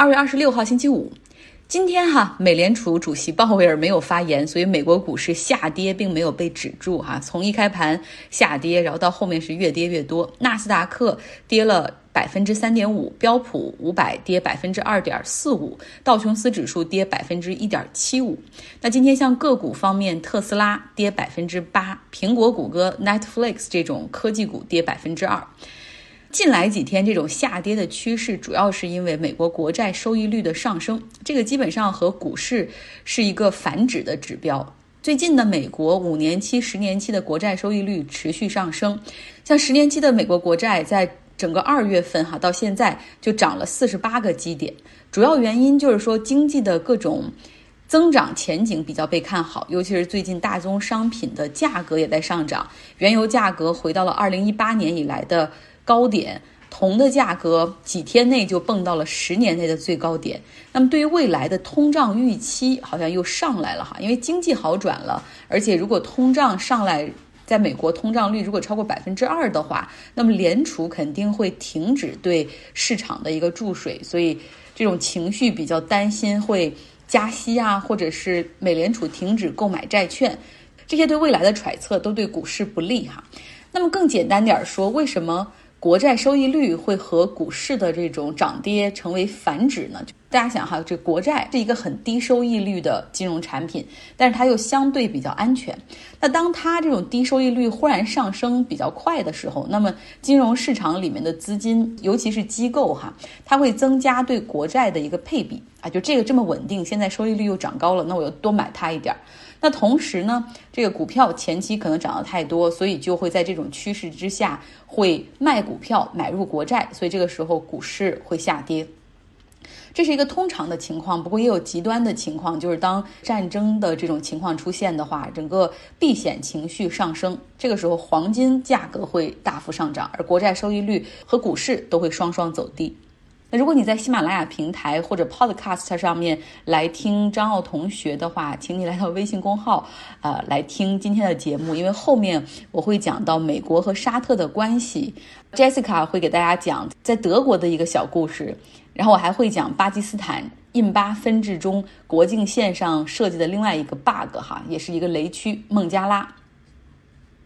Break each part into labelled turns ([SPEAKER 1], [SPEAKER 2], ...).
[SPEAKER 1] 二月二十六号星期五，今天哈，美联储主席鲍威尔没有发言，所以美国股市下跌并没有被止住哈。从一开盘下跌，然后到后面是越跌越多，纳斯达克跌了百分之三点五，标普五百跌百分之二点四五，道琼斯指数跌百分之一点七五。那今天像个股方面，特斯拉跌百分之八，苹果、谷歌、Netflix 这种科技股跌百分之二。近来几天这种下跌的趋势，主要是因为美国国债收益率的上升，这个基本上和股市是一个反指的指标。最近的美国五年期、十年期的国债收益率持续上升，像十年期的美国国债在整个二月份哈到现在就涨了四十八个基点，主要原因就是说经济的各种增长前景比较被看好，尤其是最近大宗商品的价格也在上涨，原油价格回到了二零一八年以来的。高点，铜的价格几天内就蹦到了十年内的最高点。那么对于未来的通胀预期，好像又上来了哈，因为经济好转了，而且如果通胀上来，在美国通胀率如果超过百分之二的话，那么联储肯定会停止对市场的一个注水，所以这种情绪比较担心会加息啊，或者是美联储停止购买债券，这些对未来的揣测都对股市不利哈。那么更简单点说，为什么？国债收益率会和股市的这种涨跌成为反指呢？大家想哈，这国债是一个很低收益率的金融产品，但是它又相对比较安全。那当它这种低收益率忽然上升比较快的时候，那么金融市场里面的资金，尤其是机构哈，它会增加对国债的一个配比啊，就这个这么稳定，现在收益率又涨高了，那我又多买它一点儿。那同时呢，这个股票前期可能涨得太多，所以就会在这种趋势之下会卖股票买入国债，所以这个时候股市会下跌。这是一个通常的情况，不过也有极端的情况，就是当战争的这种情况出现的话，整个避险情绪上升，这个时候黄金价格会大幅上涨，而国债收益率和股市都会双双走低。那如果你在喜马拉雅平台或者 Podcast 上面来听张奥同学的话，请你来到微信公号，呃，来听今天的节目，因为后面我会讲到美国和沙特的关系，Jessica 会给大家讲在德国的一个小故事，然后我还会讲巴基斯坦印巴分治中国境线上设计的另外一个 bug 哈，也是一个雷区孟加拉。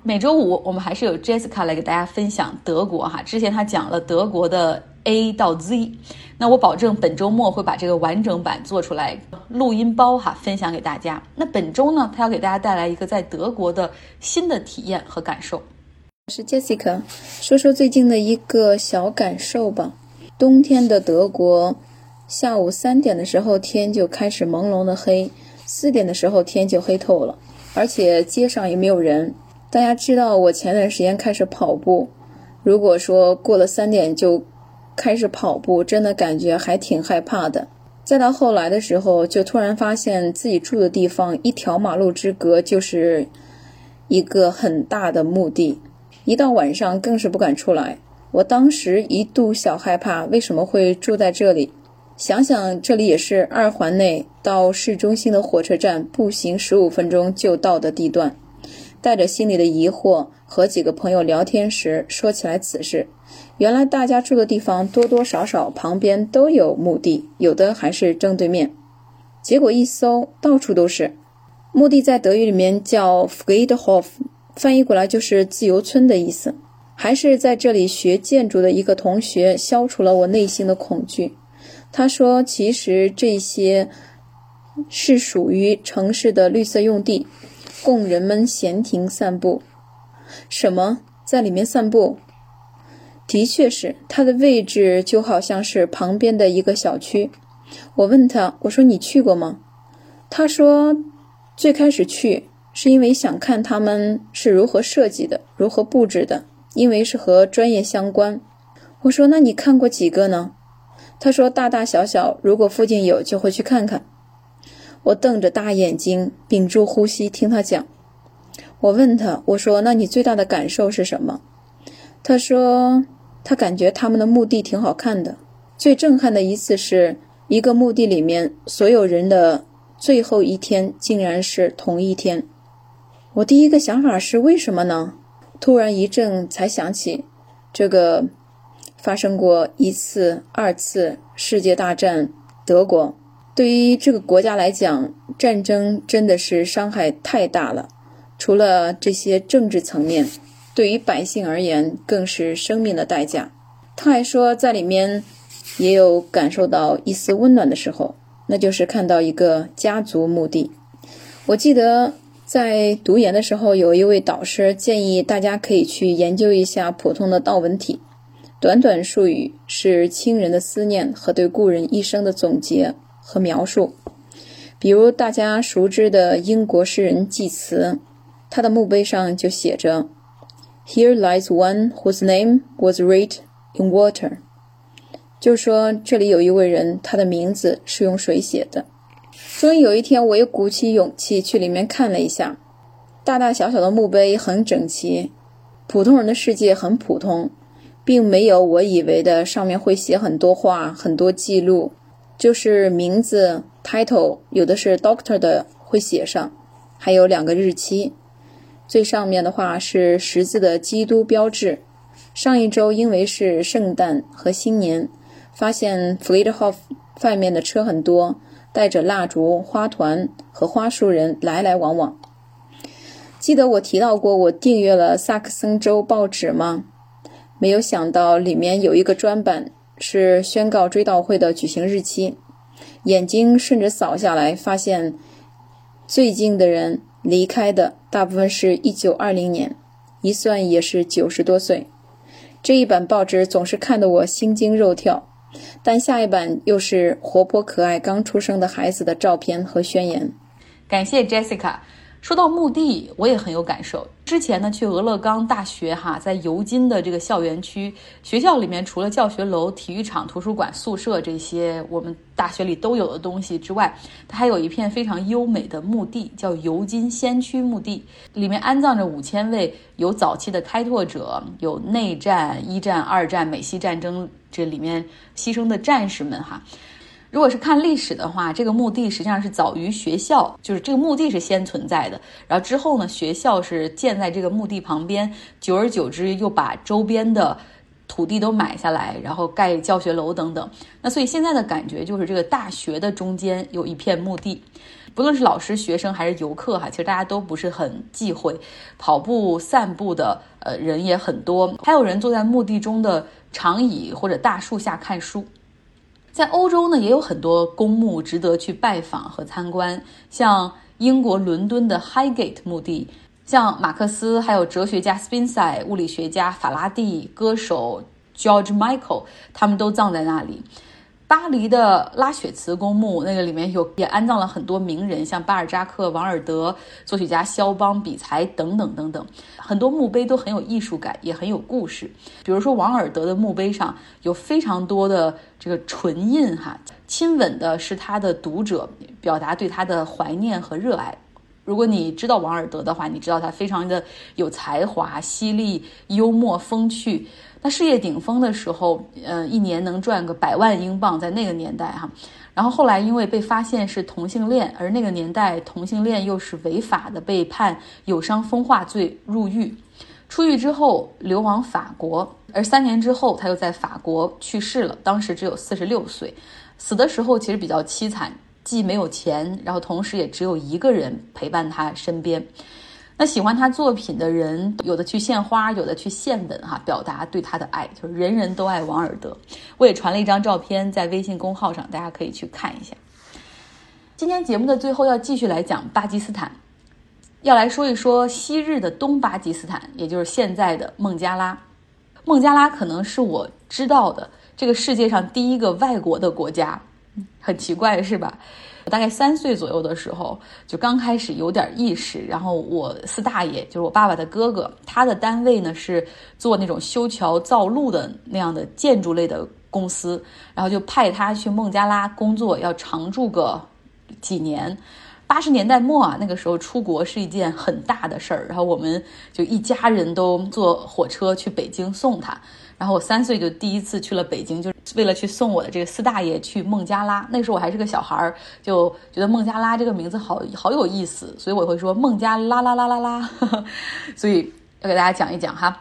[SPEAKER 1] 每周五我们还是有 Jessica 来给大家分享德国哈，之前他讲了德国的。A 到 Z，那我保证本周末会把这个完整版做出来，录音包哈，分享给大家。那本周呢，他要给大家带来一个在德国的新的体验和感受。
[SPEAKER 2] 我是 Jessica，说说最近的一个小感受吧。冬天的德国，下午三点的时候天就开始朦胧的黑，四点的时候天就黑透了，而且街上也没有人。大家知道我前段时间开始跑步，如果说过了三点就。开始跑步，真的感觉还挺害怕的。再到后来的时候，就突然发现自己住的地方一条马路之隔就是一个很大的墓地。一到晚上更是不敢出来。我当时一度小害怕，为什么会住在这里？想想这里也是二环内到市中心的火车站步行十五分钟就到的地段。带着心里的疑惑和几个朋友聊天时，说起来此事。原来大家住的地方多多少少旁边都有墓地，有的还是正对面。结果一搜，到处都是墓地，在德语里面叫 Friedhof，翻译过来就是自由村的意思。还是在这里学建筑的一个同学消除了我内心的恐惧。他说，其实这些是属于城市的绿色用地，供人们闲庭散步。什么，在里面散步？的确是，它的位置就好像是旁边的一个小区。我问他，我说你去过吗？他说，最开始去是因为想看他们是如何设计的，如何布置的，因为是和专业相关。我说，那你看过几个呢？他说，大大小小，如果附近有就会去看看。我瞪着大眼睛，屏住呼吸听他讲。我问他，我说，那你最大的感受是什么？他说。他感觉他们的墓地挺好看的。最震撼的一次是一个墓地里面所有人的最后一天竟然是同一天。我第一个想法是为什么呢？突然一怔，才想起这个发生过一次、二次世界大战德国。对于这个国家来讲，战争真的是伤害太大了。除了这些政治层面，对于百姓而言更是生命的代价。他还说，在里面也有感受到一丝温暖的时候，那就是看到一个家族墓地。我记得在读研的时候，有一位导师建议大家可以去研究一下普通的悼文体，短短数语是亲人的思念和对故人一生的总结。和描述，比如大家熟知的英国诗人济慈，他的墓碑上就写着：“Here lies one whose name was writ in water。”就说这里有一位人，他的名字是用水写的。终于有一天，我又鼓起勇气去里面看了一下，大大小小的墓碑很整齐，普通人的世界很普通，并没有我以为的上面会写很多话、很多记录。就是名字 title 有的是 doctor 的会写上，还有两个日期。最上面的话是十字的基督标志。上一周因为是圣诞和新年，发现 Fleethof 外面的车很多，带着蜡烛、花团和花束人来来往往。记得我提到过我订阅了萨克森州报纸吗？没有想到里面有一个专版。是宣告追悼会的举行日期。眼睛顺着扫下来，发现最近的人离开的大部分是一九二零年，一算也是九十多岁。这一版报纸总是看得我心惊肉跳，但下一版又是活泼可爱刚出生的孩子的照片和宣言。
[SPEAKER 1] 感谢 Jessica。说到墓地，我也很有感受。之前呢，去俄勒冈大学哈，在尤金的这个校园区，学校里面除了教学楼、体育场、图书馆、宿舍这些我们大学里都有的东西之外，它还有一片非常优美的墓地，叫尤金先驱墓地，里面安葬着五千位有早期的开拓者，有内战、一战、二战、美西战争这里面牺牲的战士们哈。如果是看历史的话，这个墓地实际上是早于学校，就是这个墓地是先存在的。然后之后呢，学校是建在这个墓地旁边，久而久之又把周边的土地都买下来，然后盖教学楼等等。那所以现在的感觉就是这个大学的中间有一片墓地，不论是老师、学生还是游客哈，其实大家都不是很忌讳跑步、散步的，呃，人也很多，还有人坐在墓地中的长椅或者大树下看书。在欧洲呢，也有很多公墓值得去拜访和参观，像英国伦敦的 Highgate 墓地，像马克思，还有哲学家 Spinoza、物理学家法拉第、歌手 George Michael，他们都葬在那里。巴黎的拉雪茨公墓，那个里面有也安葬了很多名人，像巴尔扎克、王尔德、作曲家肖邦、比才等等等等。很多墓碑都很有艺术感，也很有故事。比如说王尔德的墓碑上有非常多的这个唇印，哈，亲吻的是他的读者，表达对他的怀念和热爱。如果你知道王尔德的话，你知道他非常的有才华、犀利、幽默、风趣。他事业顶峰的时候，呃，一年能赚个百万英镑，在那个年代哈。然后后来因为被发现是同性恋，而那个年代同性恋又是违法的，被判有伤风化罪入狱。出狱之后流亡法国，而三年之后他又在法国去世了，当时只有四十六岁。死的时候其实比较凄惨，既没有钱，然后同时也只有一个人陪伴他身边。那喜欢他作品的人，有的去献花，有的去献吻，哈，表达对他的爱，就是人人都爱王尔德。我也传了一张照片在微信公号上，大家可以去看一下。今天节目的最后要继续来讲巴基斯坦，要来说一说昔日的东巴基斯坦，也就是现在的孟加拉。孟加拉可能是我知道的这个世界上第一个外国的国家，很奇怪是吧？我大概三岁左右的时候，就刚开始有点意识。然后我四大爷，就是我爸爸的哥哥，他的单位呢是做那种修桥造路的那样的建筑类的公司，然后就派他去孟加拉工作，要常住个几年。八十年代末啊，那个时候出国是一件很大的事儿，然后我们就一家人都坐火车去北京送他。然后我三岁就第一次去了北京，就是为了去送我的这个四大爷去孟加拉。那时候我还是个小孩儿，就觉得孟加拉这个名字好好有意思，所以我会说孟加拉啦啦啦啦。所以要给大家讲一讲哈。